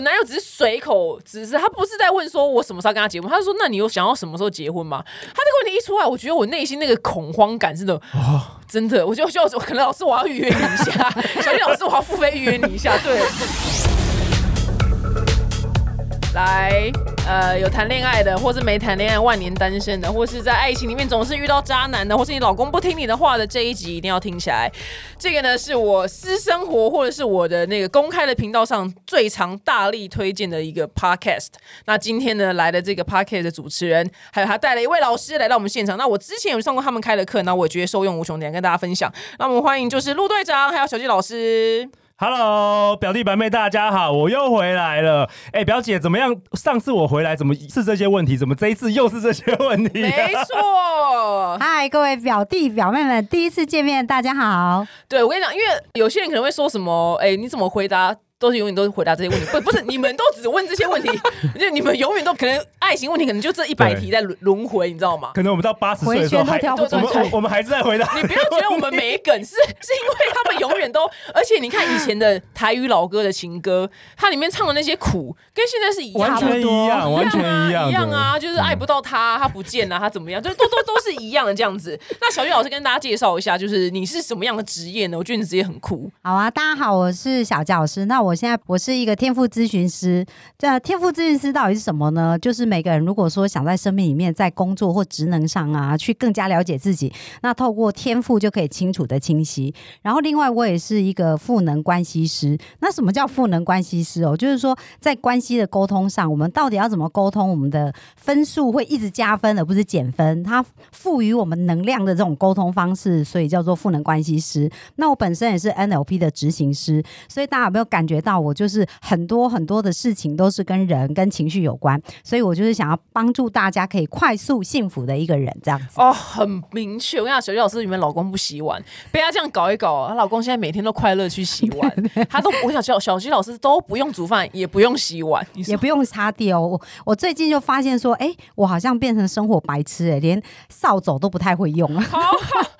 我男友只是随口，只是他不是在问说我什么时候跟他结婚，他是说那你有想要什么时候结婚吗？他这个问题一出来，我觉得我内心那个恐慌感真的，哦真的，我就就可能老师我要预约你一下，小丽老师我要付费预约你一下，对。来，呃，有谈恋爱的，或是没谈恋爱、万年单身的，或是在爱情里面总是遇到渣男的，或是你老公不听你的话的这一集一定要听起来。这个呢，是我私生活或者是我的那个公开的频道上最常大力推荐的一个 podcast。那今天呢，来的这个 podcast 的主持人，还有他带了一位老师来到我们现场。那我之前有上过他们开的课，那我觉得受用无穷，点跟大家分享。那我们欢迎就是陆队长，还有小季老师。Hello，表弟表妹，大家好，我又回来了。哎、表姐怎么样？上次我回来怎么是这些问题？怎么这一次又是这些问题？没错，嗨，各位表弟表妹们，第一次见面，大家好。对，我跟你讲，因为有些人可能会说什么，哎、你怎么回答？都是永远都是回答这些问题，不 不是你们都只问这些问题，就你们永远都可能爱情问题可能就这一百题在轮轮回，你知道吗？可能我们到八十岁的时候我们我我们还是在回答。你不要觉得我们没梗，是是因为他们永远都，而且你看以前的台语老歌的情歌，它里面唱的那些苦，跟现在是一样的，完全一样，完全啊一样，一样啊，就是爱不到他，他不见了，他怎么样，就都都都是一样的这样子。那小月老师跟大家介绍一下，就是你是什么样的职业呢？我觉得你职业很酷，好啊，大家好，我是小教师。那我我现在我是一个天赋咨询师。这天赋咨询师到底是什么呢？就是每个人如果说想在生命里面，在工作或职能上啊，去更加了解自己，那透过天赋就可以清楚的清晰。然后另外我也是一个赋能关系师。那什么叫赋能关系师哦？就是说在关系的沟通上，我们到底要怎么沟通，我们的分数会一直加分，而不是减分。它赋予我们能量的这种沟通方式，所以叫做赋能关系师。那我本身也是 NLP 的执行师，所以大家有没有感觉到我就是很多很多的事情都是跟人跟情绪有关，所以我就是想要帮助大家可以快速幸福的一个人，这样子。哦，很明确。我跟你讲，小月老师，你们老公不洗碗，被他这样搞一搞，她老公现在每天都快乐去洗碗，他都我想小小鸡老师都不用煮饭，也不用洗碗，也不用擦地哦。我我最近就发现说，哎、我好像变成生活白痴、哎，连扫帚都不太会用了。好好好好，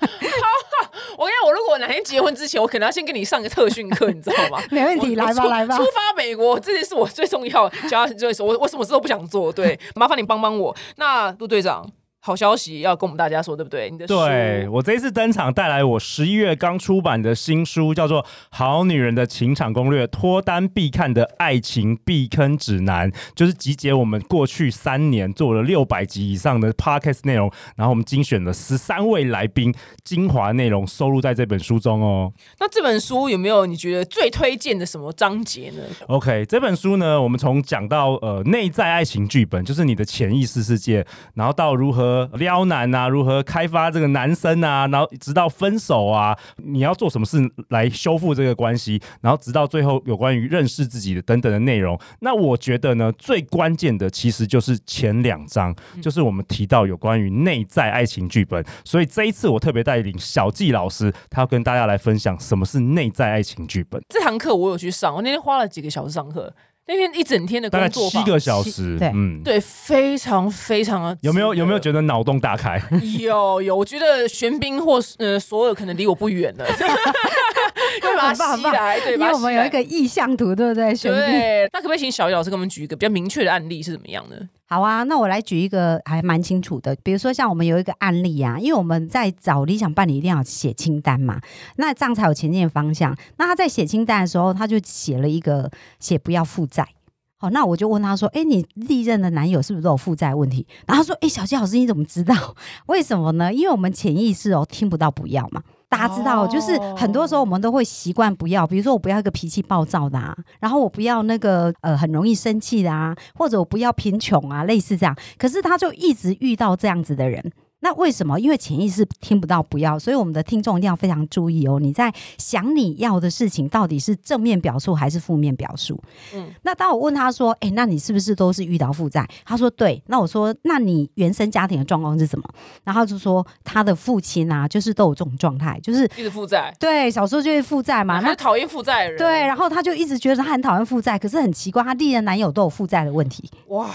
我跟你讲，我如果哪天结婚之前，我可能要先跟你上个特训课，你知道吗？没问题，来吧来吧出。发美国，这件事我最重要的，教他就是我我什么事都不想做，对，麻烦你帮帮我。那陆队长，好消息要跟我们大家说，对不对？你的书对我这一次登场，带来我十一月刚出版的新书，叫做《好女人的情场攻略：脱单必看的爱情避坑指南》，就是集结我们过去三年做了六百集以上的 podcast 内容，然后我们精选了十三位来宾精华内容收录在这本书中哦。那这本书有没有你觉得最推荐的什么章节呢？OK，这本书呢，我们从讲到呃内在爱情剧本，就是你的潜意识世界，然后到如何撩男啊，如何开发这个男生啊，然后直到分手啊，你要做什么事来修复这个关系，然后直到最后有关于认识自己的等等的内容。那我觉得呢，最关键的其实就是前两章，就是我们提到有关于内在爱情剧本。所以这一次我特别带领小纪老师，他要跟大家来分享什么是内在爱情剧本。这堂课我有去上，我那天花了几个小时上课，那天一整天的大概工作坊七个小时，对嗯，对，非常非常的有没有有没有？觉得脑洞大开？有有，我觉得玄彬或呃所有可能离我不远了，会把它吸来，对，因把它吸来为我们有一个意向图，对不对？玄彬对，那可不可以请小雨老师给我们举一个比较明确的案例是怎么样呢？好啊，那我来举一个还蛮清楚的，比如说像我们有一个案例啊，因为我们在找理想伴侣一定要写清单嘛，那这样才有前进的方向。那他在写清单的时候，他就写了一个写不要负债。好，那我就问他说：“哎、你历任的男友是不是都有负债问题？”然后他说：“哎、小谢老师，你怎么知道？为什么呢？因为我们潜意识哦听不到不要嘛。”大家知道，哦就是很多时候我们都会习惯不要，比如说我不要一个脾气暴躁的啊，然后我不要那个呃很容易生气的啊，或者我不要贫穷啊，类似这样。可是他就一直遇到这样子的人。那为什么？因为潜意识听不到不要，所以我们的听众一定要非常注意哦。你在想你要的事情，到底是正面表述还是负面表述？嗯嗯，那当我问他说：“哎、那你是不是都是遇到负债？”他说：“对。”那我说：“那你原生家庭的状况是什么？”然后就说他的父亲啊，就是都有这种状态，就是一直负债对小时候就是负债嘛。那他讨厌负债的人，对，然后他就一直觉得他很讨厌负债，可是很奇怪，他历任男友都有负债的问题。哇，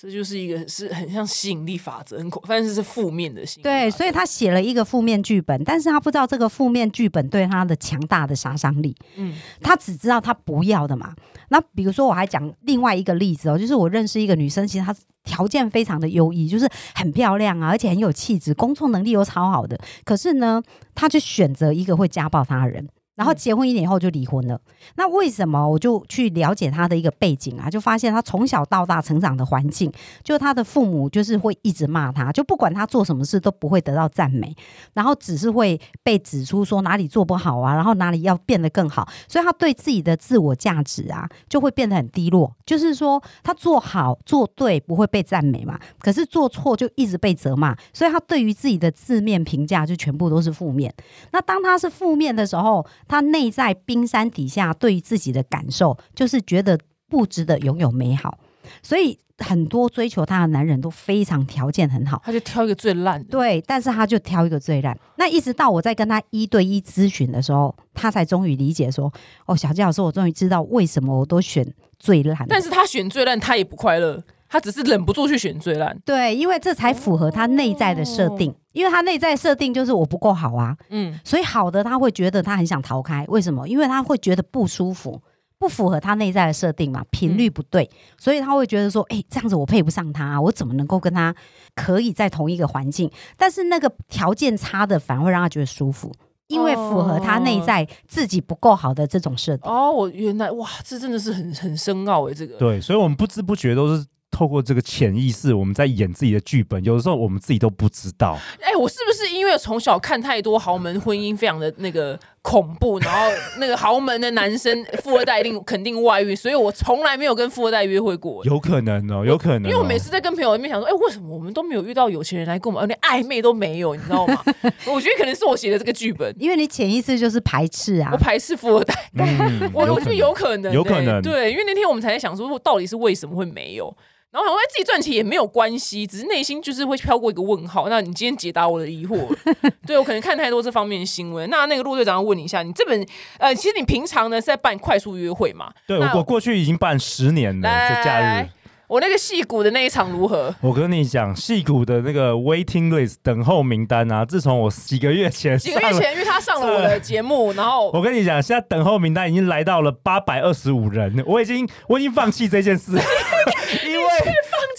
这就是一个是很像吸引力法则，很恐，但是是负面的吸引对，所以他写了一个负面剧本，但是他不知道这个负面剧本对他的强大的杀伤力。嗯他只知道他不要的嘛。那比如说，我还讲另外一个例子哦，就是我认识一个女生，其实她条件非常的优异，就是很漂亮啊，而且很有气质，工作能力又超好的。可是呢，她就选择一个会家暴她的人。然后结婚一年以后就离婚了。那为什么？我就去了解他的一个背景啊，就发现他从小到大成长的环境，就他的父母就是会一直骂他，就不管他做什么事都不会得到赞美，然后只是会被指出说哪里做不好啊，然后哪里要变得更好，所以他对自己的自我价值啊就会变得很低落。就是说，他做好做对不会被赞美嘛，可是做错就一直被责骂，所以他对于自己的字面评价就全部都是负面。那当他是负面的时候，他内在冰山底下对于自己的感受就是觉得不值得拥有美好，所以很多追求他的男人都非常条件很好。他就挑一个最烂的。对，但是他就挑一个最烂。那一直到我在跟他一对一咨询的时候，他才终于理解说：“哦，小纪老师，我终于知道为什么我都选最烂。但是他选最烂，他也不快乐，他只是忍不住去选最烂。对，因为这才符合他内在的设定。因为他内在设定就是我不够好啊，嗯，所以好的他会觉得他很想逃开。为什么？因为他会觉得不舒服，不符合他内在的设定嘛，频率不对，所以他会觉得说：哎、这样子我配不上他、啊，我怎么能够跟他可以在同一个环境？但是那个条件差的反而会让他觉得舒服。因为符合他内在自己不够好的这种设定，哦，我原来哇，这真的是很很深奥诶，这个。对，所以我们不知不觉都是透过这个潜意识，我们在演自己的剧本，有的时候我们自己都不知道。哎、我是不是因为从小看太多豪门婚姻，非常的那个恐怖，然后那个豪门的男生富二代一定肯定外遇，所以我从来没有跟富二代约会过。有可能哦，有可能、哦，因为我每次在跟朋友里面想说，哎、为什么我们都没有遇到有钱人来跟我们，连暧昧都没有，你知道吗？我觉得可能是我写的这个剧本，因为你潜意识就是排斥啊我。排斥富二代，嗯，我我觉得有可能、有可能欸对，因为那天我们才在想说，到底是为什么会没有。然后想说哎自己赚钱也没有关系，只是内心就是会飘过一个问号。那你今天解答我的疑惑了，对我可能看太多这方面的新闻。那那个陆队长要问你一下，你这本呃，其实你平常呢是在办快速约会嘛？对我过去已经办十年了，来这假日。我那个戏骨的那一场如何？我跟你讲，戏骨的那个 waiting list 等候名单啊，自从我几个月前几个月前，因为他上了我的节目，然后我跟你讲，现在等候名单已经来到了八百二十五人，我已经我已经放弃这件事，因为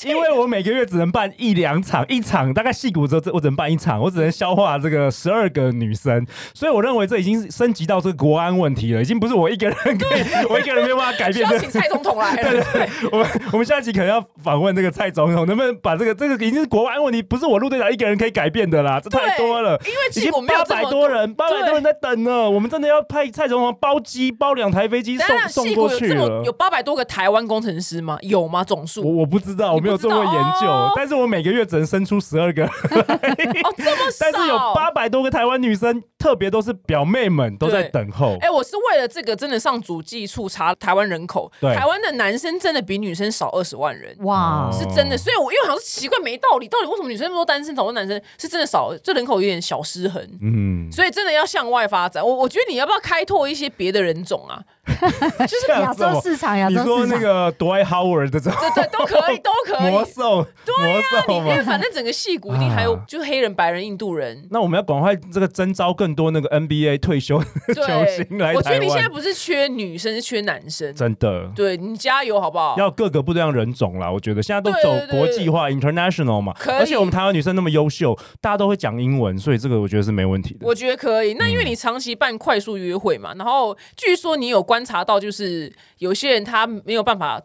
因为我每个月只能办一两场，一场大概戏骨之后，我只能办一场，我只能消化这个十二个女生，所以我认为这已经升级到这个国安问题了，已经不是我一个人可以，我一个人没有办法改需变这要请蔡总统来 对。对对，我们我们下期可能要访问这个蔡总统，能不能把这个这个已经是国安问题，不是我陆队长一个人可以改变的啦，这太多了。因为已经八百多人，八百多人在等呢。我们真的要派蔡总统包机包两台飞机送，送过去了有。八百多个台湾工程师吗？有吗？总我数？我不知道，我没有做过研究，但是我每个月只能生出十二个，哦，这么少？但是有八百多个台湾女生，特别都是表妹们都在等候。哎、我是为了这个真的上主计处查台湾人口，台湾的男生真的比女生少二十万人。哇，哦是真的，所以我因为好像是奇怪没道理，到底为什么女生那么多单身，找多男生是真的少，这人口有点小失衡，嗯，所以真的要向外发展。我我觉得你要不要开拓一些别的人种啊？就是亚洲市场，亚你说那。个 Dwight Howard 这种对对，都可以，都可以。魔兽，魔兽吗因为？反正整个戏骨一定还有啊就是黑人、白人、印度人。那我们要赶快这个征招更多那个 NBA 退休的球对星来，我觉得台湾，你现在不是缺女生，是缺男生。真的。对你加油好不好？要各个不一样人种啦，我觉得现在都对走对对国际化 international 嘛，而且我们台湾女生那么优秀，大家都会讲英文，所以这个我觉得是没问题的。我觉得可以。那因为嗯你长期办快速约会嘛，然后据说你有观察到，就是有些人他没有办法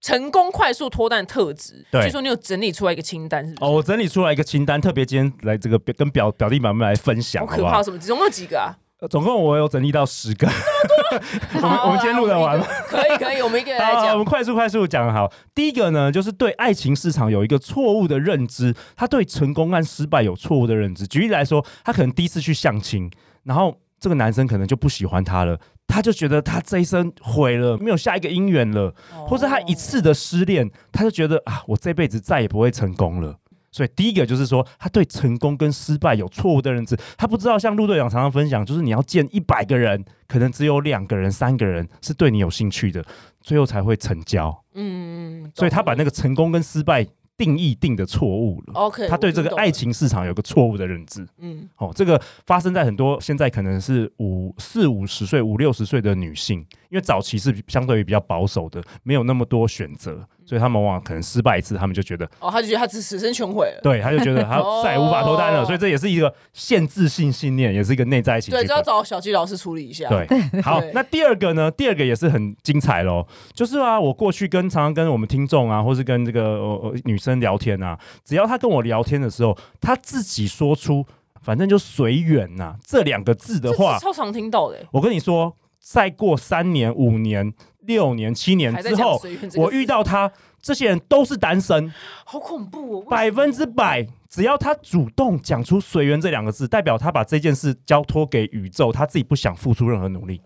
成功快速脱单的特质。对据说你有整理出来一个清单，是不是？哦，我整理出来一个清单，特别今天来这个跟表表弟表妹来分享，好可怕？什么？总共有几个啊？呃总共我有整理到十个，我们我们今天录得完吗？可以可以，我们一个人来讲，我们。快速快速讲好。第一个呢，就是对爱情市场有一个错误的认知，他对成功和失败有错误的认知。举例来说，他可能第一次去相亲，然后这个男生可能就不喜欢他了。他就觉得他这一生毁了，没有下一个姻缘了，或者他一次的失恋，他就觉得啊，我这辈子再也不会成功了。所以第一个就是说，他对成功跟失败有错误的认知，他不知道像陆队长常常分享，就是你要见一百个人，可能只有两个人、三个人是对你有兴趣的，最后才会成交。嗯，所以他把那个个成功跟失败定义定的错误了。OK，他对这个爱，情市场有个错误的认知。嗯，哦，这个发生在很多现在可能是五四五十岁、五六十岁的女性，因为早期是相对于比较保守的，没有那么多选择，所以他们往往可能失败一次，他们就觉得，哦，他就觉得他此此生全毁了。对，他就觉得他再也无法脱单了，哦所以这也是一个限制性信念，也是一个内在情绪对，剧本。这要找小纪老师处理一下。对，好，那第二个呢？第二个也是很精彩喽，就是啊，我过去跟常常跟我们听众啊，或是跟这个呃呃女生聊天啊，只要她跟我聊天的时候，她自己说出“反正就随缘”呐这两个字的话，超常听到的欸，我跟你说，再过三年、五年、六年、七年之后，我遇到他，这些人都是单身，好恐怖哦，百分之百。只要他主动讲出“随缘”这两个字，代表他把这件事交托给宇宙，他自己不想付出任何努力。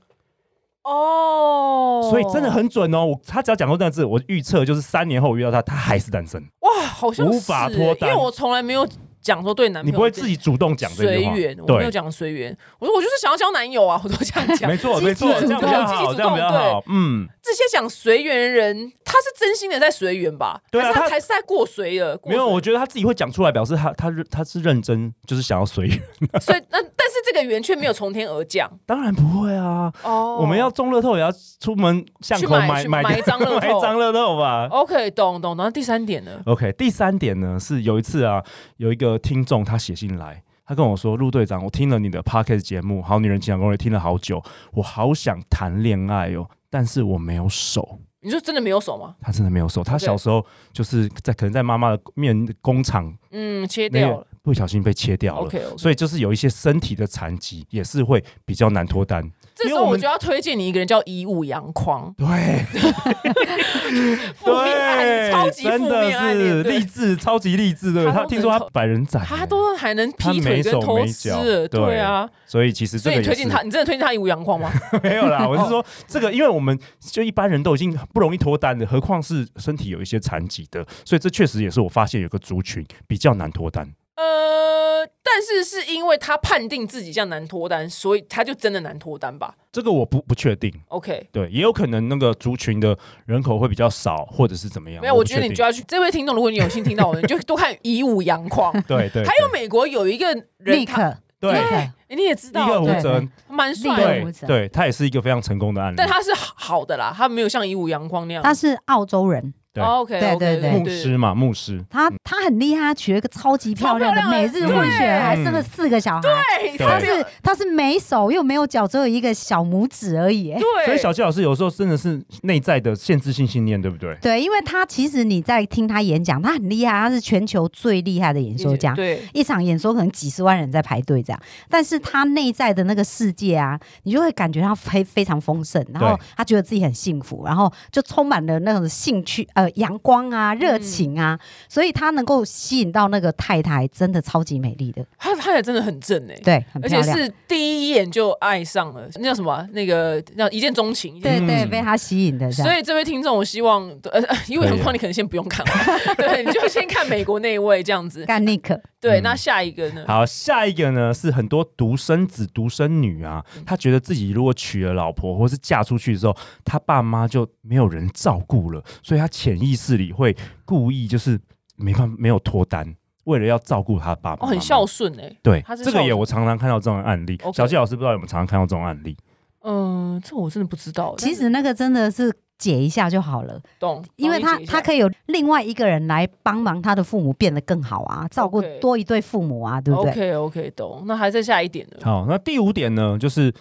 哦，所以真的很准哦。我他只要讲过那个字，我预测就是三年后我遇到他，他还是单身。哇，好像是无法脱单因为我从来没有讲说对男朋友你不会自己主动讲这句话，随缘，我没有，讲随缘，我说我就是想要交男友啊，我都这样讲 没。错没错，主这样比较好，这样比较动好。嗯，这些讲随缘的人，他是真心的在随缘吧？对啊他还是在过随了？没有，我觉得他自己会讲出来，表示他他他是认真，就是想要随缘。所以那但是这个缘却没有从天而降当然不会啊，哦。我们要中乐透也要出门巷口买买一张乐透 买一张乐透吧。OK，懂懂懂。那第三点呢？OK，第三点呢是有一次啊，有一个听众他写信来，他跟我说：“陆队长，我听了你的 Podcast 节目《好女人情感攻略》，听了好久，我好想谈恋爱哦，但是我没有手。”你说真的没有手吗？他真的没有手，他小时候就是在可能在妈妈的面工厂嗯，切掉了。不小心被切掉了。OK，所以就是有一些身体的残疾，也是会比较难脱单。这时候我就要推荐你一个人叫以武扬匡，对，负面案，超级负面案是例，励志，超级励志。对，他听说他百人斩，他都还能他劈腿没手跟偷吃，对对啊，所以其实这个所以你推荐他，你真的推荐他以武扬匡吗？没有啦。我是说这个，因为我们就一般人都已经不容易脱单的，何况是身体有一些残疾的，所以这确实也是我发现有个族群比较难脱单。呃，但是是因为他判定自己这样难脱单，所以他就真的难脱单吧这个我不不确定，？OK，对，也有可能那个族群的人口会比较少，或者是怎么样。没有，我觉得你就要去。这位听众，如果你有幸听到我的，你就多看以武扬匡。对对，还有美国有一个人，他立刻对你也知道，一个胡哲，蛮帅的，对对，他也是一个非常成功的案例。但他是好的啦，他没有像以武扬光那样。他是澳洲人，对。OK，对对对牧师嘛，牧师，他他很厉害，他娶了一个超级漂亮的美日混血还生了四个小孩。对，他是他是没手又没有脚，只有一个小拇指而已。哎对，所以小纪老师有时候真的是内在的限制性信念，对不对？对，因为他其实你在听他演讲，他很厉害，他是全球最厉害的演说家。对，一场演说可能几十万人在排队这样，但是他内在的那个世界啊，你就会感觉他非非常丰盛，然后他觉得自己很幸福，然后就充满了那种兴趣、呃阳光啊、热情啊，所以他能够吸引到那个太太，真的超级美丽的，他他也真的很正哎。对，很漂亮，而且是第一眼就爱上了，那叫什么啊？那个叫一见钟情。对对，嗯被他吸引的。所以这位听众，我希望呃，因为阳光你可能先不用看，对，你就先看美国那一位这样子。干尼克，对，嗯那下一个呢？好，下一个呢是很多独生子、独生女啊，嗯他觉得自己如果娶了老婆或是嫁出去之后，他爸妈就没有人照顾了，所以他潜意识里会故意就是没办法没有脱单，为了要照顾他爸爸哦，妈妈很孝顺哎。对他是，这个也我常常看到这种案例。小纪老师不知道有没有常常看到这种案例？嗯，这我真的不知道。其实那个真的是解一下就好了，懂，因为他他可以以有另外一个人来帮忙他的父母变得更好啊，照顾多一对父母啊，对不对？OK OK 懂。那还剩下一点呢？好，那第五点呢，就是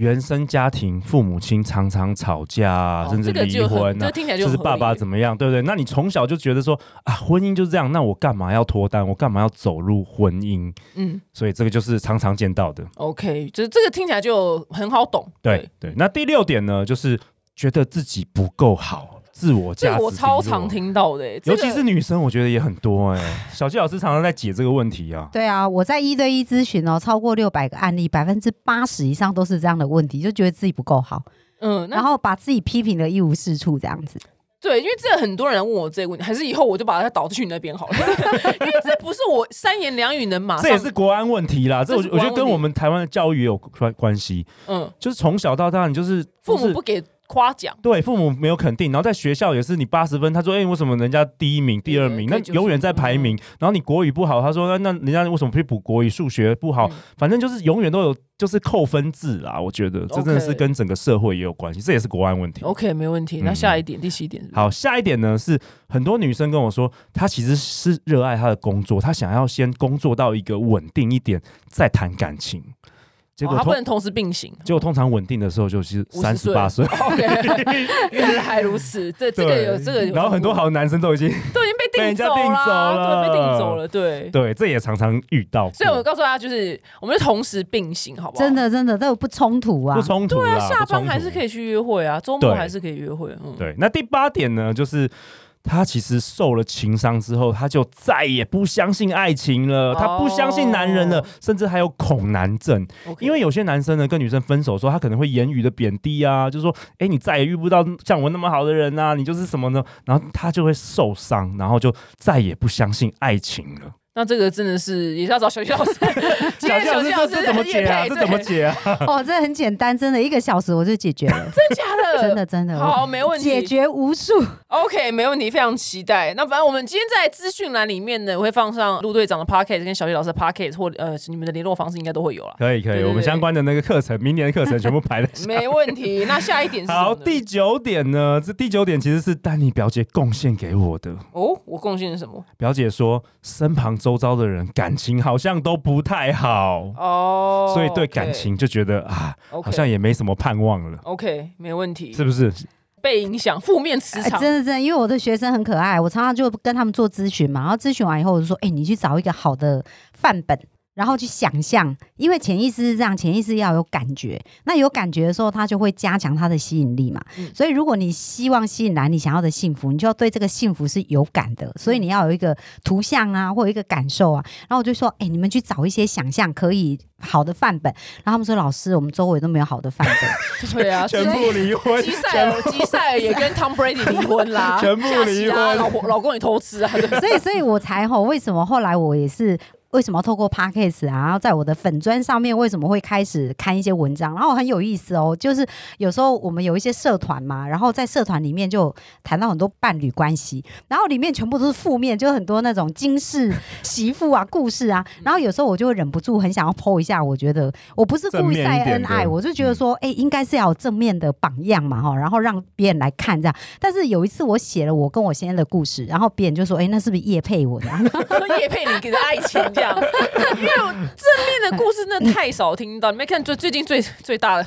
原生家庭父母亲常常吵架甚至离这个就很婚啊这个，听起来就是爸爸理怎么样，对不对？那你从小就觉得说啊，婚姻就是这样，那我干嘛要脱单？我干嘛要走入婚姻？嗯所以这个就是常常见到的。，OK，就是这个听起来就很好懂。对对。那第六点呢，就是觉得自己不够好，自我这价值个我超常，听到的尤其是女生，我觉得也很多哎、小纪老师常常在解这个问题啊。对啊，我在一对一咨询哦，超过六百个案例，百分之八十以上都是这样的问题，就觉得自己不够好，嗯，然后把自己批评的一无是处，这样子。对，因为这很多人问我这个问题，还是以后我就把它导去你那边好了，因为这不是我三言两语能马上。这也是国安问题啦，这我觉得跟我们台湾的教育也有关关系，嗯，就是从小到大你就是父母不给夸奖。对，父母没有肯定，然后在学校也是你八十分，他说：“哎、为什么人家第一名、第二名？那永远在排名。然后你国语不好，他说：“那那人家为什么去补国语？数学不好，嗯反正就是永远都有就是扣分制啦。”我觉得这真的是跟整个社会也有关系，这也是国安问题。OK，没问题。那嗯下一点，第七点是是好，下一点呢是很多女生跟我说，她其实是热爱她的工作，她想要先工作到一个稳定一点，再谈感情。结果他不能同时并行。结果通常稳定的时候就是三十八岁。OK，原来如此。这，这个有这个有，然后很多好的男生都已经都已经被 定走家定走啦，了对，被定走了，对。对，这也常常遇到。所以我告诉大家，就是我们就同时并行，好不好？真的真的但有不冲突啊不。冲突，对啊，下班还是可以去约会啊，周末对还是可以约会。嗯，对，那第八点呢，就是他其实受了情伤之后，他就再也不相信爱情了，他不相信男人了，哦甚至还有恐男症。因为有些男生呢跟女生分手的时候，他可能会言语的贬低啊，就说：“哎、你再也遇不到像我那么好的人啊，你就是什么呢？”然后他就会受伤，然后就再也不相信爱情了。那这个真的是也是要找小徐老师。今小天谢老师，这这怎么解啊？这怎么？解啊？哦，这很简单，真的一个小时我就解决了，真假的？真的真的。好，没问题。解决无数。OK，没问题，非常期待。那反正我们今天在资讯栏里面呢，我会放上陆队长的 Pocket 跟小叶老师的 Pocket，或呃你们的联络方式应该都会有了。可以可以，我们相关的那个课程，明年的课程全部排的。没问题。那下一点是好，第九点呢？这第九点其实是丹尼表姐贡献给我的。哦，我贡献是什么？表姐说，身旁周遭的人感情好像都不太好，哦，所以对感情就觉得啊好像也没什么盼望了，OK，没问题。是不是？被影响，负面磁哎，场。真的真的，因为我的学生很可爱，我常常就跟他们做咨询嘛，然后咨询完以后，我就说，哎、你去找一个好的范本。然后去想象，因为潜意识是这样，潜意识要有感觉。那有感觉的时候，它就会加强它的吸引力嘛。嗯所以，如果你希望吸引来你想要的幸福，你就要对这个幸福是有感的。所以你要有一个图像啊，或有一个感受啊。然后我就说，哎、你们去找一些想象可以好的范本。然后他们说，老师，我们周围都没有好的范本。对啊，全部离婚，吉赛尔，吉赛尔也跟 Tom Brady 离婚啦，全部离婚啊老婆老公也偷吃啊，所以，所以我才吼，为什么后来我也是。为什么要透过 podcast 啊，然后在我的粉砖上面为什么会开始看一些文章？然后很有意思哦，就是有时候我们有一些社团嘛，然后在社团里面就谈到很多伴侣关系，然后里面全部都是负面，就很多那种金氏媳妇啊故事啊，然后有时候我就会忍不住很想要 PO 一下，我觉得我不是故意晒恩爱，我就觉得说，哎、应该是要有正面的榜样嘛哈，然后让别人来看这样。但是有一次我写了我跟我先生的故事，然后别人就说，哎、那是不是叶配我的啊、叶配你给的爱情因为我正面的故事真的太少听到。你没看最最近最最大的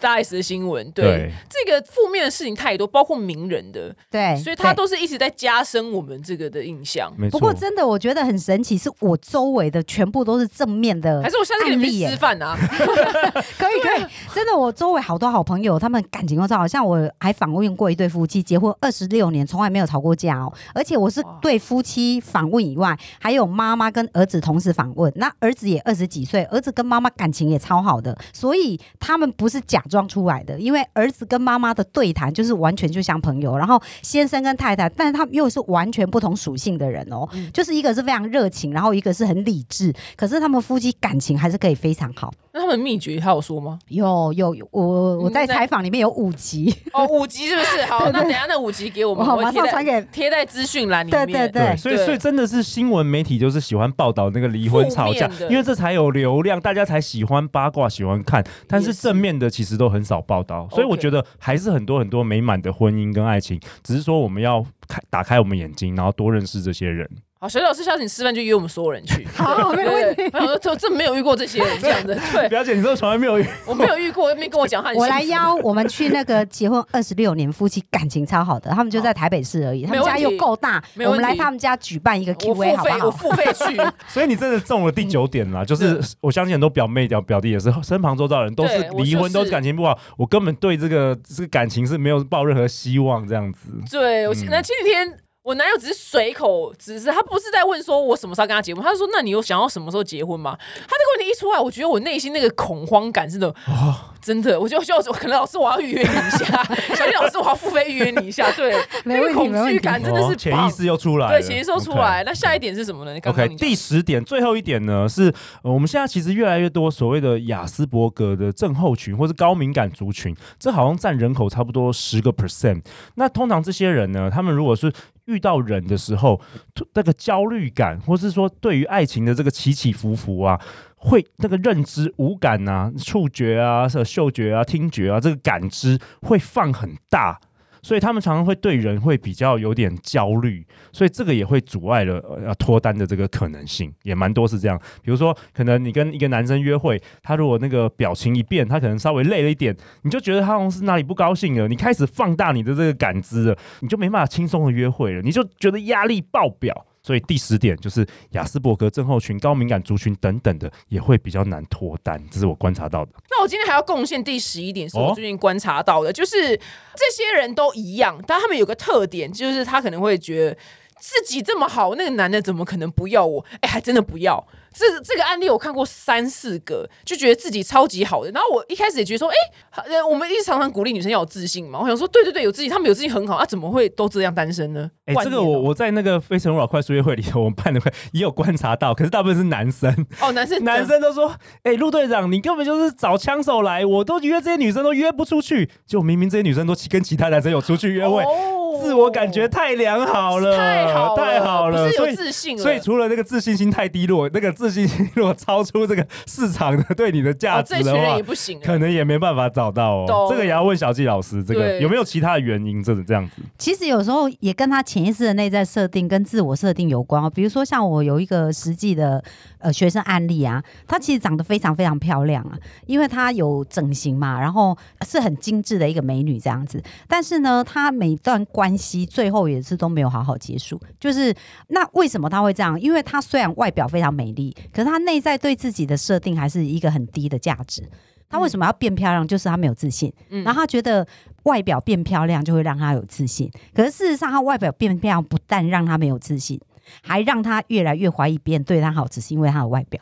大 S 的新闻，对对这个负面的事情太多，包括名人的，对，所以他都是一直在加深我们这个的印象。没错。不过真的，我觉得很神奇，是我周围的全部都是正面的 还是我下次给你们吃饭啊？可以可以，真的，我周围好多好朋友，他们感情都超好。像我还访问过一对夫妻，结婚二十六年，从来没有吵过架哦。而且我是对夫妻访问以外，还有妈妈跟儿子同时访问。那儿子也二十几岁，儿子跟妈妈感情也超好的，所以他们不是假装出来的，因为儿子跟妈妈的对谈就是完全就像朋友，然后先生跟太太，但是他们又是完全不同属性的人哦，嗯就是一个是非常热情，然后一个是很理智，可是他们夫妻感情还是可以非常好。那他们秘诀他有说吗？有有有，我我在采访里面有五集，哦，五集是不是？好，那等下那五集给我们，我马上传给。贴在资讯栏里对面。对对所以所以真的是新闻媒体就是喜欢报道那个离婚吵架因为这才有流量，大家才喜欢八卦，喜欢看。但是正面的其实都很少报道，所以我觉得还是很多很多美满的婚姻跟爱情，只是说我们要开打开我们眼睛，然后多认识这些人。好，小老师下次你吃饭就约我们所有人去。好对没问对对我想说这这没有遇过这些人这样子，对表姐，你说从来没有遇我没有遇过，没跟我讲话我来邀我们去那个结婚二十六年，夫妻感情超好的，他们就在台北市而已，他们家又够大，我们来他们家举办一个我付 Q&A 好费，我不好？付费去，所以你真的中了第九点啦，就是我相信很多表妹表表弟也是，身旁周遭的人都是离婚，都是感情不好，我根本对这个这个感情是没有抱任何希望这样子。对，我嗯那前几天。我男友只是随口，只是他不是在问说我什么时候跟他结婚，他就说那你有想要什么时候结婚吗？他这个问题一出来，我觉得我内心那个恐慌感真的真的，我就就可能老师我要预约你一下，小丽老师我要付费预约你一下，对，那个恐惧感真的是哦潜意识又出来，对，潜意识又出来。那下一点是什么呢？刚 OK，第十点，最后一点呢是，呃我们现在其实越来越多所谓的雅斯伯格的症候群或是高敏感族群，这好像占人口差不多十个 percent。那通常这些人呢，他们如果是遇到人的时候，那个焦虑感，或是说对于爱情的这个起起伏伏啊，会那个认知五感啊、触觉啊、是嗅觉啊、听觉啊，这个感知会放很大。所以他们常常会对人会比较有点焦虑，所以这个也会阻碍了呃脱单的这个可能性，也蛮多是这样。比如说，可能你跟一个男生约会，他如果那个表情一变，他可能稍微累了一点，你就觉得他好像是哪里不高兴了，你开始放大你的这个感知了，你就没办法轻松的约会了，你就觉得压力爆表。所以第十点就是雅斯伯格症候群、高敏感族群等等的，也会比较难脱单，这是我观察到的。那我今天还要贡献第十一点，是我哦最近观察到的，就是这些人都一样，但他们有个特点，就是他可能会觉得自己这么好，那个男的怎么可能不要我？哎，还真的不要。这这个案例我看过三四个，就觉得自己超级好的。然后我一开始也觉得说，哎，呃我们一直常常鼓励女生要有自信嘛。我想说，对对对，有自信，他们有自信很好，啊、怎么会都这样单身呢？哎、这个我我在那个《非诚勿扰》快速约会里头，我们办的会也有观察到，可是大部分是男生，哦，男生男生都说：“哎、陆队长，你根本就是找枪手来，我都约这些女生都约不出去，就明明这些女生都跟其他男生有出去约会，哦自我感觉太良好了，太好了，太好了，不是有所以。”自信了，所以除了那个自信心太低落，那个自信心如果超出这个市场的对你的价哦，值的话这群人也，不行，可能也没办法找到哦。这个也要问小纪老师，这个有没有其他的原因？这这样子其实有时候也跟他潜意识的内在设定跟自我设定有关哦。比如说，像我有一个实际的呃学生案例啊，她其实长得非常非常漂亮啊，因为她有整形嘛，然后是很精致的一个美女这样子。但是呢，她每段关系最后也是都没有好好结束。就是那为什么她会这样？因为她虽然外表非常美丽，可是他内在对自己的设定还是一个很低的价值。他为什么要变漂亮？就是他没有自信。嗯然后他觉得外表变漂亮就会让他有自信，可是事实上，他外表变漂亮不但让他没有自信，还让他越来越怀疑别人对他好，只是因为他的外表。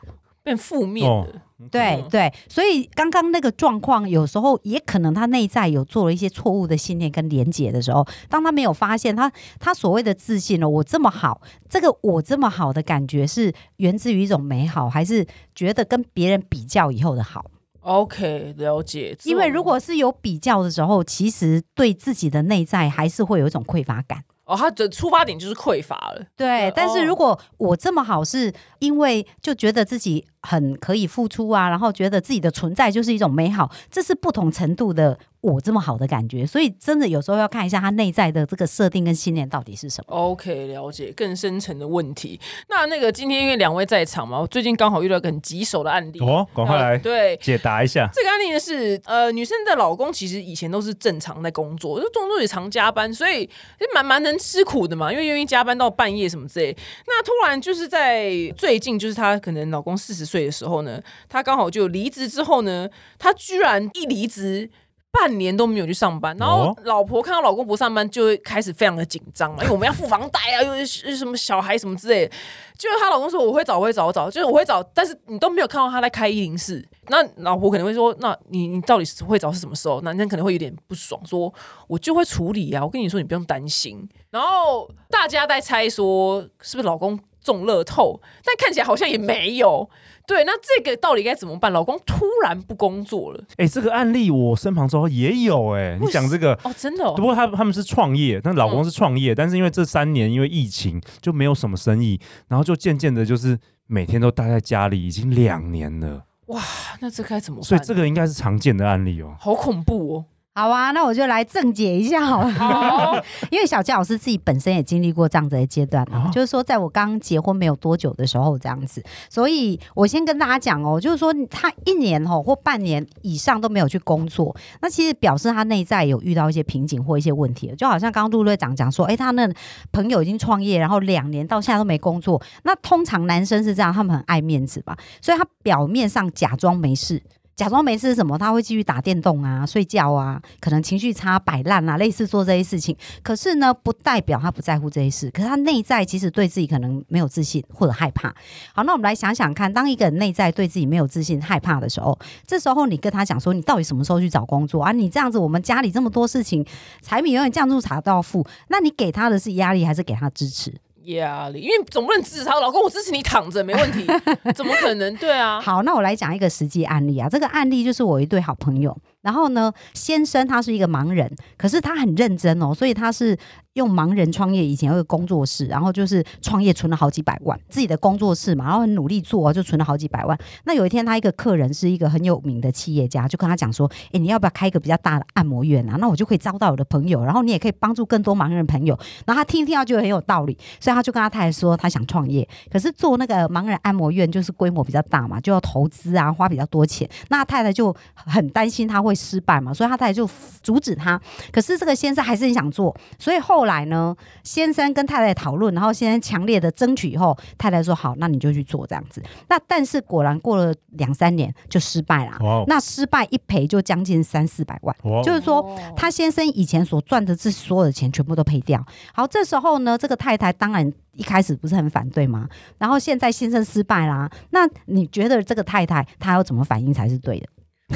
变负面哦的。嗯对对，所以刚刚那个状况，有时候也可能他内在有做了一些错误的信念跟连结的时候，当他没有发现他他所谓的自信呢，我这么好，这个我这么好的感觉是源自于一种美好，还是觉得跟别人比较以后的好？OK，了解。因为如果是有比较的时候，其实对自己的内在还是会有一种匮乏感。哦，他的出发点就是匮乏了。对，但是哦如果我这么好，是因为就觉得自己很可以付出啊，然后觉得自己的存在就是一种美好，这是不同程度的我这么好的感觉。所以真的有时候要看一下他内在的这个设定跟信念到底是什么。OK，了解更深层的问题。那那个今天因为两位在场嘛，我最近刚好遇到一个很棘手的案例。哦，赶快来呃对。解答一下。这个案例呢是，呃，女生的老公其实以前都是正常在工作，就工作也常加班，所以就蛮蛮能吃苦的嘛，因为愿意加班到半夜什么之类。那突然就是在最近，就是她可能老公四十岁的时候呢，他刚好就离职之后呢，他居然一离职。半年都没有去上班，然后哦老婆看到老公不上班，就会开始非常的紧张嘛，因为我们要付房贷啊，又是什么小孩什么之类的。就是她老公说我会找，我会找，我找，就是我会找，但是你都没有看到他在开一零四。那老婆可能会说，那你你到底是会找是什么时候？男生可能会有点不爽，说我就会处理啊，我跟你说你不用担心。然后大家在猜说是不是老公中乐透，但看起来好像也没有。对，那这个到底该怎么办？老公突然不工作了，哎、这个案例我身旁之后也有哎、你讲这个。哦，真的、哦不，过他他们是创业，但老公是创业，但是因为这三年因为疫情就没有什么生意，然后就渐渐的就是每天都待在家里，已经两年了，哇那这该怎么办？所以这个应该是常见的案例哦。好恐怖哦。好啊，那我就来正解一下 好了。好，因为小佳老师自己本身也经历过这样子的阶段啊，哦就是说在我刚结婚没有多久的时候这样子，所以我先跟大家讲哦，就是说他一年哦或半年以上都没有去工作，那其实表示他内在有遇到一些瓶颈或一些问题了，就好像刚刚陆队长讲说，诶，他那朋友已经创业，然后两年到现在都没工作，那通常男生是这样，他们很爱面子吧，所以他表面上假装没事。假装没事什么？他会继续打电动啊、睡觉啊，可能情绪差、摆烂啊，类似做这些事情。可是呢，不代表他不在乎这些事。可是他内在其实对自己可能没有自信或者害怕。好，那我们来想想看，当一个人内在对自己没有自信、害怕的时候，这时候你跟他讲说，你到底什么时候去找工作啊？你这样子，我们家里这么多事情，柴米油盐酱醋茶都要付，那你给他的是压力还是给他支持？压力，因为总不能支持他老公，我支持你躺着没问题，怎么可能？对啊，好，那我来讲一个实际案例啊。这个案例就是我一对好朋友，然后呢，先生他是一个盲人，可是他很认真哦，所以他是用盲人创业。以前有个工作室，然后就是创业存了好几百万，自己的工作室嘛，然后很努力做，就存了好几百万。那有一天，他一个客人是一个很有名的企业家，就跟他讲说：“哎，你要不要开一个比较大的按摩院啊？那我就可以招到我的朋友，然后你也可以帮助更多盲人朋友。”然后他听一听他觉得很有道理，所以他就跟他太太说他想创业，可是做那个盲人按摩院就是规模比较大嘛，就要投资啊，花比较多钱。那他太太就很担心他会失败嘛，所以他太太就阻止他。可是这个先生还是很想做，所以后来呢，先生跟太太讨论，然后先生强烈的争取以后，太太说好，那你就去做这样子。那但是果然过了两三年就失败了，那失败一赔就将近三四百万。就是说，他先生以前所赚的这所有的钱全部都赔掉。好，这时候呢，这个太太当然一开始不是很反对吗？然后现在先生失败啦，那你觉得这个太太她要怎么反应才是对的？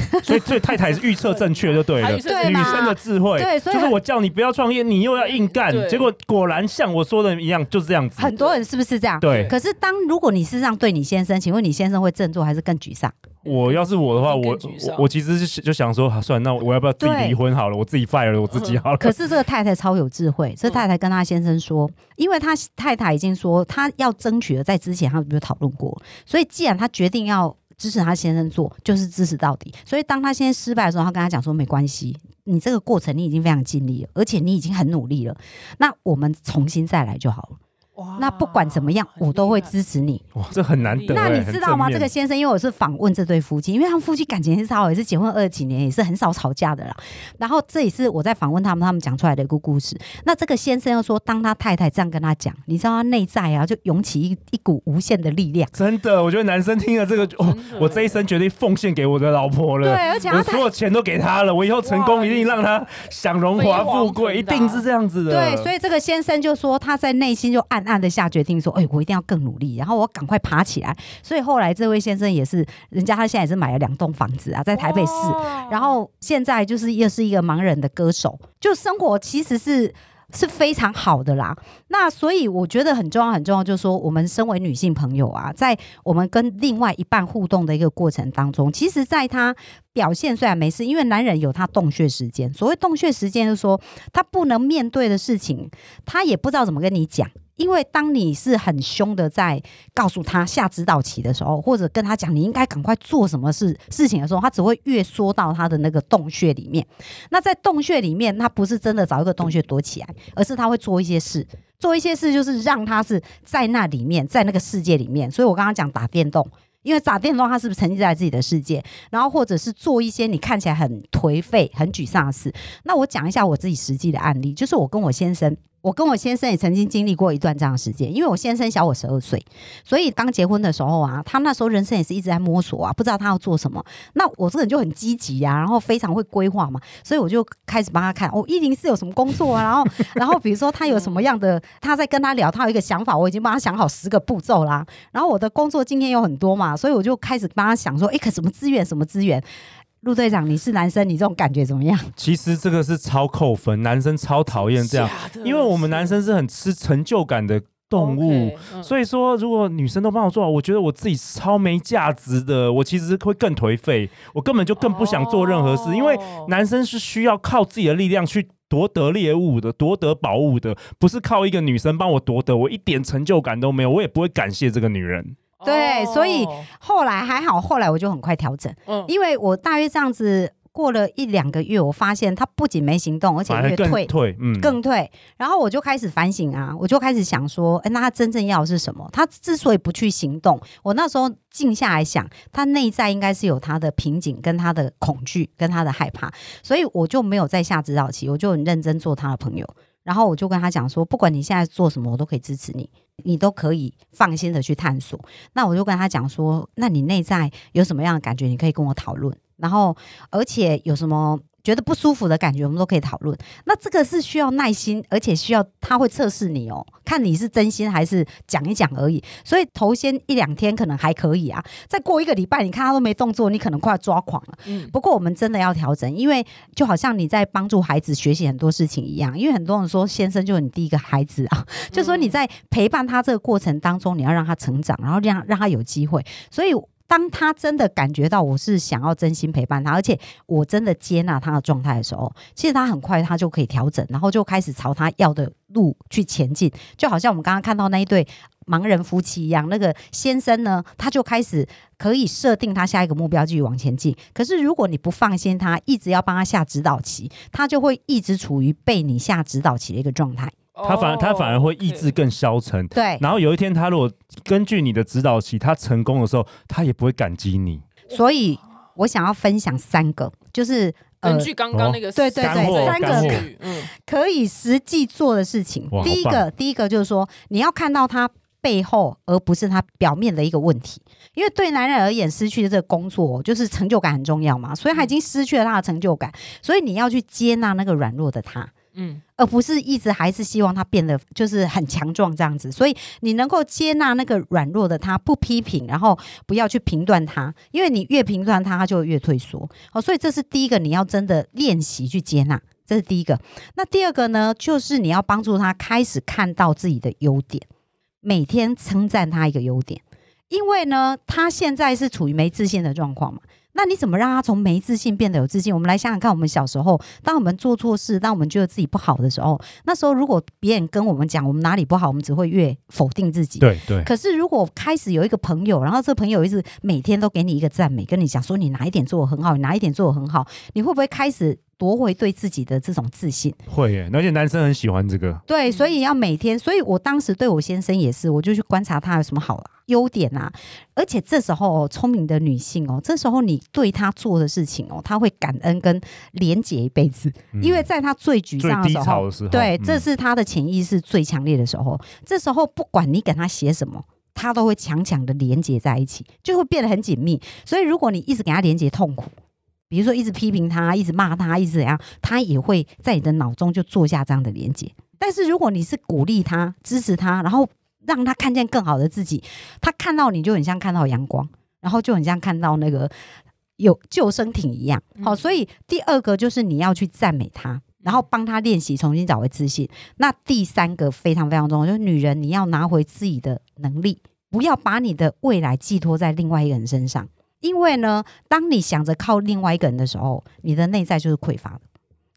所以所以太太是预测正确就对了女生的智慧，对所以就是我叫你不要创业，你又要硬干，结果果然像我说的一样，就是这样子。很多人是不是这样？对可是当如果你是这样对你先生，请问你先生会振作还是更沮丧？我要是我的话，我我我其实是就想说，啊算了，那我要不要自己离婚好了？我自己 fire 了我自己好了。可是这个太太超有智慧，这太太跟她先生说，因为她太太已经说她要争取了，在之前他们就讨论过，所以既然她决定要支持他先生做，就是支持到底。所以当他现在失败的时候，他跟他讲说没关系，你这个过程你已经非常尽力了，而且你已经很努力了，那我们重新再来就好了。哇那不管怎么样，我都会支持你。哇，这很难得欸。那你知道吗？这个先生，因为我是访问这对夫妻，因为他们夫妻感情很好，也是结婚二十几年，也是很少吵架的啦。然后这也是我在访问他们，他们讲出来的一个故事。那这个先生又说，当他太太这样跟他讲，你知道他内在啊，就涌起一一股无限的力量。真的，我觉得男生听了这个，哦，我这一生决定奉献给我的老婆了。对，而且他我所有钱都给她了，我以后成功一定让她享荣华富贵，一定是这样子的。对，所以这个先生就说他在内心就暗暗的下决定说，哎、我一定要更努力，然后我赶快爬起来。所以后来这位先生也是，人家他现在也是买了两栋房子啊，在台北市。然后现在就是又是一个盲人的歌手，就生活其实是是非常好的啦。那所以我觉得很重要，很重要，就是说我们身为女性朋友啊，在我们跟另外一半互动的一个过程当中，其实在他表现虽然没事，因为男人有他洞穴时间。所谓洞穴时间，就是说他不能面对的事情，他也不知道怎么跟你讲。因为当你是很凶的在告诉他下指导棋的时候，或者跟他讲你应该赶快做什么事事情的时候，他只会越缩到他的那个洞穴里面。那在洞穴里面，他不是真的找一个洞穴躲起来，而是他会做一些事，做一些事就是让他是在那里面，在那个世界里面。所以我刚刚讲打电动。因为打电动，他是不是沉浸在自己的世界？然后或者是做一些你看起来很颓废、很沮丧的事。那我讲一下我自己实际的案例，就是我跟我先生，我跟我先生也曾经经历过一段这样的时间。因为我先生小我十二岁，所以刚结婚的时候啊，他那时候人生也是一直在摸索啊，不知道他要做什么。那我这个人就很积极啊，然后非常会规划嘛，所以我就开始帮他看哦，一零四有什么工作啊，然后然后比如说他有什么样的，他在跟他聊，他有一个想法，我已经帮他想好十个步骤啦。然后我的工作经验有很多嘛，所以我就开始帮他想说，诶，可什么资源，什么资源。陆队长，你是男生，你这种感觉怎么样？其实这个是超扣分，男生超讨厌这样，因为我们男生是很吃成就感的动物。所以说，如果女生都帮我做好，我觉得我自己超没价值的，我其实会更颓废，我根本就更不想做任何事，因为哦男生是需要靠自己的力量去夺得猎物的，夺得宝物的，不是靠一个女生帮我夺得，我一点成就感都没有，我也不会感谢这个女人。对所以哦后来还好，后来我就很快调整，嗯因为我大约这样子过了一两个月，我发现他不仅没行动，而且越退。退，嗯，更退，然后我就开始反省啊，我就开始想说，哎，那他真正要的是什么？他之所以不去行动，我那时候静下来想，他内在应该是有他的瓶颈、跟他的恐惧、跟他的害怕，所以我就没有再下指导棋，我就很认真做他的朋友。然后我就跟他讲说，不管你现在做什么，我都可以支持你，你都可以放心的去探索。那我就跟他讲说，那你内在有什么样的感觉，你可以跟我讨论。然后而且有什么觉得不舒服的感觉，我们都可以讨论。那这个是需要耐心，而且需要他会测试你哦，看你是真心还是讲一讲而已。所以头先一两天可能还可以啊，再过一个礼拜，你看他都没动作，你可能快要抓狂了。嗯，不过我们真的要调整，因为就好像你在帮助孩子学习很多事情一样。因为很多人说先生就是你第一个孩子啊，就说你在陪伴他这个过程当中，你要让他成长，然后让让他有机会。所以当他真的感觉到我是想要真心陪伴他，而且我真的接纳他的状态的时候，其实他很快他就可以调整，然后就开始朝他要的路去前进。就好像我们刚刚看到那一对盲人夫妻一样，那个先生呢，他就开始可以设定他下一个目标，继续往前进。可是如果你不放心他，一直要帮他下指导棋，他就会一直处于被你下指导棋的一个状态。他反而他反而会意志哦更消沉。对，然后有一天，他如果根据你的指导期，他成功的时候，他也不会感激你。所以我想要分享三个，就是呃根据刚刚那个对对对三个嗯，可以实际做的事情。第一个，第一个就是说，你要看到他背后，而不是他表面的一个问题。因为对男人而言，失去的这个工作就是成就感很重要嘛，所以他已经失去了他的成就感，所以你要去接纳那个软弱的他。嗯，而不是一直还是希望他变得就是很强壮这样子，所以你能够接纳那个软弱的他，不批评，然后不要去评断他，因为你越评断他，他就越退缩。好，所以这是第一个，你要真的练习去接纳，这是第一个。那第二个呢，就是你要帮助他开始看到自己的优点，每天称赞他一个优点，因为呢，他现在是处于没自信的状况嘛。那你怎么让他从没自信变得有自信？我们来想想看，我们小时候，当我们做错事，当我们觉得自己不好的时候，那时候如果别人跟我们讲我们哪里不好，我们只会越否定自己。对对，可是如果开始有一个朋友，然后这个朋友一直每天都给你一个赞美，跟你讲说你哪一点做的很好，你哪一点做的很好，你会不会开始夺回对自己的这种自信？会耶，而且男生很喜欢这个。对，所以要每天，所以我当时对我先生也是，我就去观察他有什么好优点啊。而且这时候哦，聪明的女性哦，这时候你对她做的事情哦，她会感恩跟连结一辈子，嗯因为在她最沮丧的时候，时候，对，嗯这是她的潜意识最强烈的时候。这时候不管你给她写什么。他都会强强的连接在一起，就会变得很紧密。所以，如果你一直给他连接痛苦，比如说一直批评他、一直骂他、一直怎样，他也会在你的脑中就做下这样的连接。但是，如果你是鼓励他、支持他，然后让他看见更好的自己，他看到你就很像看到阳光，然后就很像看到那个有救生艇一样。好、嗯所以第二个就是你要去赞美他。然后帮他练习重新找回自信。那第三个非常非常重要，就是女人你要拿回自己的能力，不要把你的未来寄托在另外一个人身上。因为呢，当你想着靠另外一个人的时候，你的内在就是匮乏的。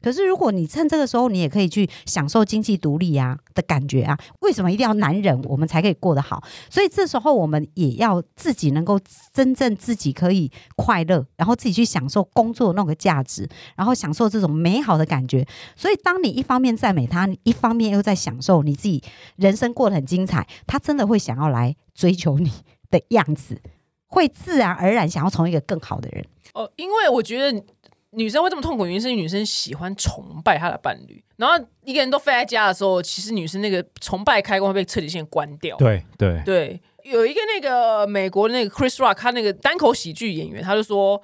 可是，如果你趁这个时候，你也可以去享受经济独立啊的感觉啊。为什么一定要男人我们才可以过得好？所以这时候我们也要自己能够真正自己可以快乐，然后自己去享受工作那个价值，然后享受这种美好的感觉。所以，当你一方面赞美他，你一方面又在享受你自己人生过得很精彩，他真的会想要来追求你的样子，会自然而然想要成为一个更好的人。哦，因为我觉得女生会这么痛苦，原因是女生喜欢崇拜她的伴侣，然后一个人都飞在家的时候，其实女生那个崇拜开关会被彻底性关掉。对对，对，有一个那个美国那个 Chris Rock，他那个单口喜剧演员，他就说。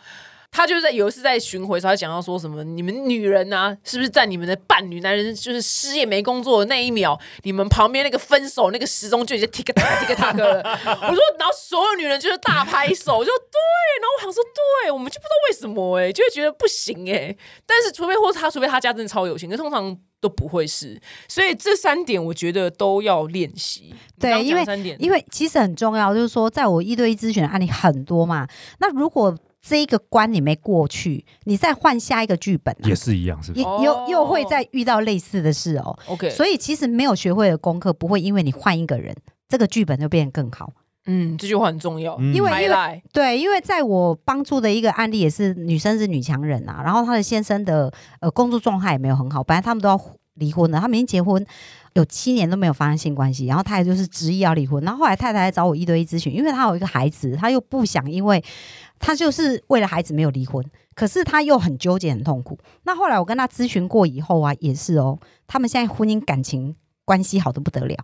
他就是在有一次在巡回时候，他讲到说什么，你们女人啊，是不是在你们的伴侣？男人就是失业没工作的那一秒，你们旁边那个分手那个时钟就已经 tick tock tick tock 了？我说，然后所有女人就是大拍手，我就对，然后我想说，对，我们就不知道为什么哎、就会觉得不行哎、但是除非或是他，除非他家真的超有钱，可通常都不会是，所以这三点我觉得都要练习。对因为，因为其实很重要，就是说，在我一对一咨询的案例很多嘛，那如果这一个关你没过去，你再换下一个剧本、啊，也是一样，是不又又会再遇到类似的事哦。OK，所以其实没有学会的功课，不会因为你换一个人，这个剧本就变得更好。嗯，这句话很重要，嗯。因为因为对，因为在我帮助的一个案例也是女生是女强人啊，然后她的先生的呃工作状态也没有很好，本来他们都要离婚了，他们已经结婚有七年都没有发生性关系，然后太太就是执意要离婚，然后后来太太来找我一对一咨询，因为她有一个孩子，她又不想因为她就是为了孩子没有离婚，可是她又很纠结很痛苦。那后来我跟她咨询过以后啊，也是哦，他们现在婚姻感情关系好的不得了。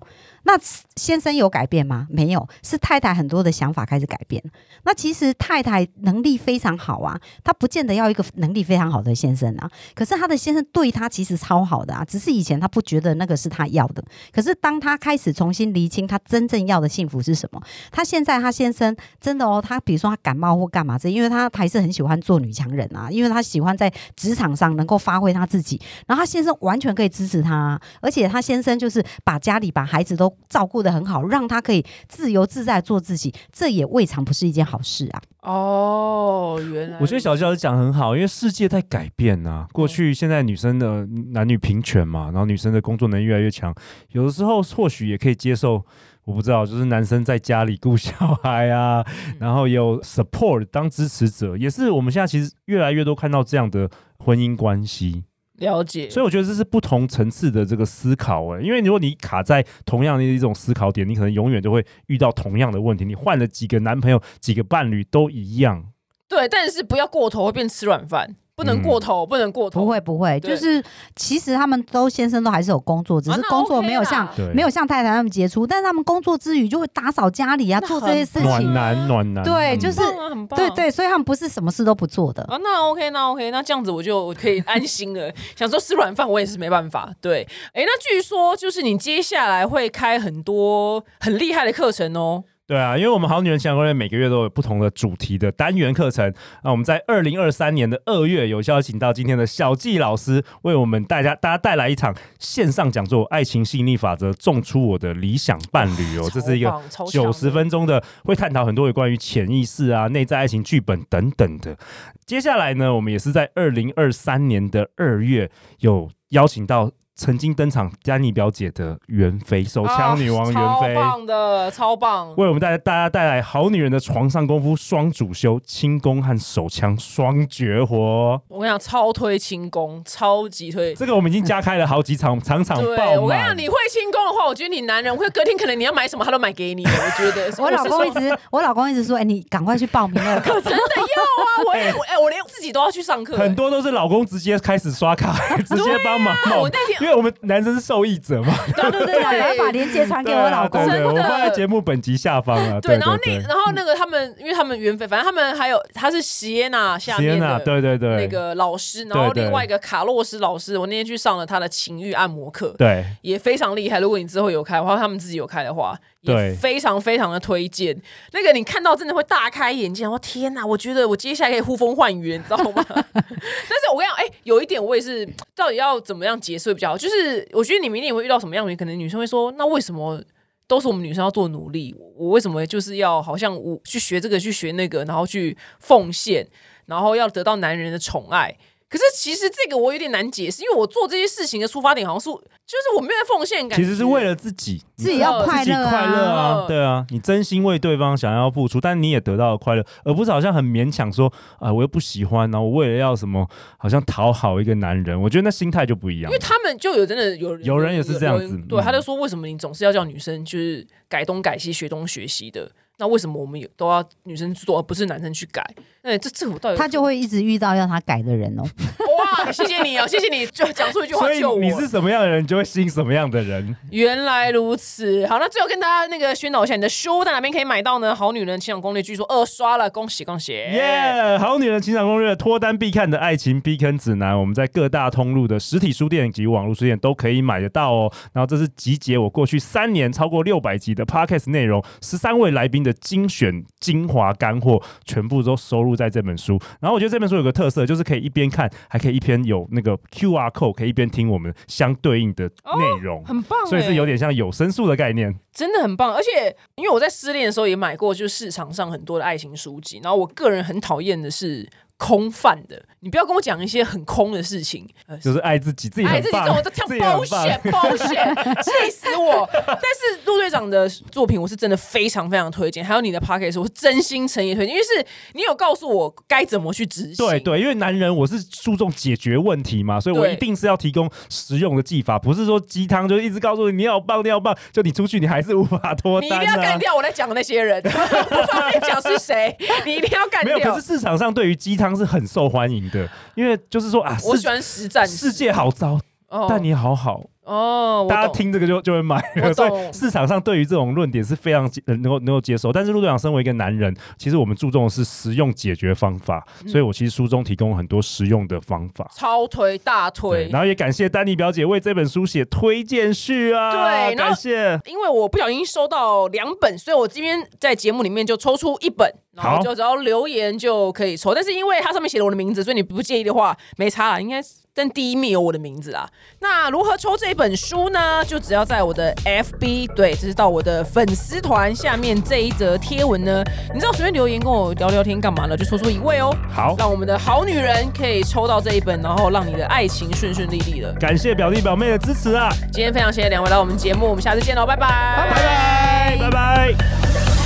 那先生有改变吗？没有，是太太很多的想法开始改变。那其实太太能力非常好啊，她不见得要一个能力非常好的先生啊。可是她的先生对她其实超好的啊，只是以前她不觉得那个是她要的。可是当她开始重新厘清她真正要的幸福是什么，她现在她先生真的哦，她比如说她感冒或干嘛这，因为她还是很喜欢做女强人啊，因为她喜欢在职场上能够发挥她自己。然后她先生完全可以支持她、啊，而且她先生就是把家里把孩子都照顾得很好，让他可以自由自在做自己，这也未尝不是一件好事啊。哦，原来我觉得小教师讲得很好，因为世界在改变呐、过去、现在女生的男女平权嘛，然后女生的工作能力越来越强，有的时候或许也可以接受。我不知道，就是男生在家里顾小孩啊，然后有 support 当支持者，也是我们现在其实越来越多看到这样的婚姻关系。了解，所以我觉得这是不同层次的这个思考哎、因为如果你卡在同样的一种思考点，你可能永远就会遇到同样的问题。你换了几个男朋友、几个伴侣都一样。对，但是不要过头会变吃软饭，不能过头，不能过头，不会不会，就是其实他们都先生都还是有工作，只是工作没有像、没有像太太那么杰出，但是他们工作之余就会打扫家里啊，做这些事情暖。男暖男，嗯对就是很棒啊，很棒，对对，所以他们不是什么事都不做的。啊，那 OK，那 OK，那这样子我就可以安心了。想说吃软饭，我也是没办法。对，哎，那据说就是你接下来会开很多很厉害的课程哦。对啊，因为我们好女人情感攻略每个月都有不同的主题的单元课程。那我们在二零二三年的二月有邀请到今天的小纪老师，为我们大家大家带来一场线上讲座《爱情吸引力法则：种出我的理想伴侣》哦，这是一个九十分钟的，会探讨很多有关于潜意识啊、内在爱情剧本等等的。接下来呢，我们也是在二零二三年的二月有邀请到曾经登场丹妮表姐的袁飞，手枪女王袁飞。啊超棒的，超棒。为我们带大家带来好女人的床上功夫双主修，轻功和手枪双绝活。我跟你讲，超推轻功，超级推。这个我们已经加开了好几场，场场对，爆满我跟你讲，。你会轻功的话，我觉得你男人会隔天可能你要买什么，他都买给你。我觉得我老公一直，我老公一直说，哎、你赶快去报名那个课。真的要啊！我也我 哎，我连自己都要去上课。很多都是老公直接开始刷卡，直接帮忙啊我那天因为我们男生是受益者嘛。对对对，然后把链接传给我老公对。对，真的我放在节目本集下方啊。对，然后那然后那个他们，因为他们原本，反正他们还有他是席耶娜下面的对对对，那个老师，然后另外一个卡洛斯老师，我那天去上了他的情欲按摩课，对也非常厉害。如果你之后有开的话，他们自己有开的话，也对非常非常的推荐。那个你看到真的会大开眼界，我天哪！我觉得我接下来可以呼风唤雨，你知道吗？但是我跟你讲，哎、有一点我也是，到底要怎么样结束比较好？就是我觉得你明年也会遇到什么样的，可能女生会说，那为什么？都是我们女生要做努力，我为什么就是要好像我去学这个去学那个，然后去奉献，然后要得到男人的宠爱？可是其实这个我有点难解释，因为我做这些事情的出发点好像是就是我没有奉献感，其实是为了自己，自己要快自己乐快乐啊啊，对啊，你真心为对方想要付出，但你也得到了快乐，而不是好像很勉强说啊，我又不喜欢，然后我为了要什么，好像讨好一个男人，我觉得那心态就不一样因为。他们就有真的有有人也是这样子对，嗯他就说为什么你总是要叫女生就是改东改西、学东学西的？那为什么我们也都要女生去做，而不是男生去改？那，这这我到底他就会一直遇到要他改的人哦。哇，谢谢你哦，谢谢你，就讲出一句话所以救我。你是什么样的人，你就会吸引什么样的人。原来如此，好，那最后跟大家那个宣导一下，你的书在哪边可以买到呢？好女人情场攻略据说二刷了，恭喜恭喜！耶！好女人情场攻略，脱单必看的爱情避坑指南，我们在各大通路的实体书店及网络书店都可以买得到哦。然后这是集结我过去三年超过六百集的 podcast 内容，十三位来宾的精选精华干货，全部都收录在这本书。然后我觉得这本书有个特色，就是可以一边看，还可以一边有那个 QR code，可以一边听我们相对应的内容。很棒欸，所以是有点像有声书的概念，真的很棒，而且因为我在失恋的时候也买过，就是市场上很多的爱情书籍，然后我个人很讨厌的是空泛的，你不要跟我讲一些很空的事情，呃，就是爱自己，自己爱自己这种都这自己样很棒包险包险，气死我！但是陆队长的作品我是真的非常非常推荐，还有你的 p o c k e t 我是真心诚意推荐，因为是你有告诉我该怎么去执行。对对，因为男人我是注重解决问题嘛，所以我一定是要提供实用的技法，不是说鸡汤就一直告诉你你好棒你好棒，就你出去你还是无法脱单你一。定要干掉我在讲的那些人，不方便讲是谁，你一定要干没有，掉可是。市场上对于鸡汤是很受欢迎的，因为就是说啊，世我喜欢实战世界好糟，哦。但你好好，哦，大家听这个就就会买了，所以市场上对于这种论点是非常能够能够接受。但是陆队长身为一个男人，其实我们注重的是实用解决方法，嗯所以我其实书中提供很多实用的方法。超推大对，推。然后也感谢丹妮表姐为这本书写推荐序啊，对感谢。因为我不小心收到两本，所以我今天在节目里面就抽出一本，然后好就只要留言就可以抽。但是因为它上面写了我的名字，所以你不介意的话，没差啦，应该是但第一面有我的名字啊。那如何抽这本书呢？就只要在我的 FB，对，这是到我的粉丝团下面这一则贴文呢，你知道随便留言跟我聊聊天干嘛呢？就抽出一位哦，好，让我们的好女人可以抽到这一本，然后让你的爱情顺顺利利的。感谢表弟表妹的支持啊，今天非常谢谢两位来我们节目，我们下次见喽，拜拜，拜拜，拜拜。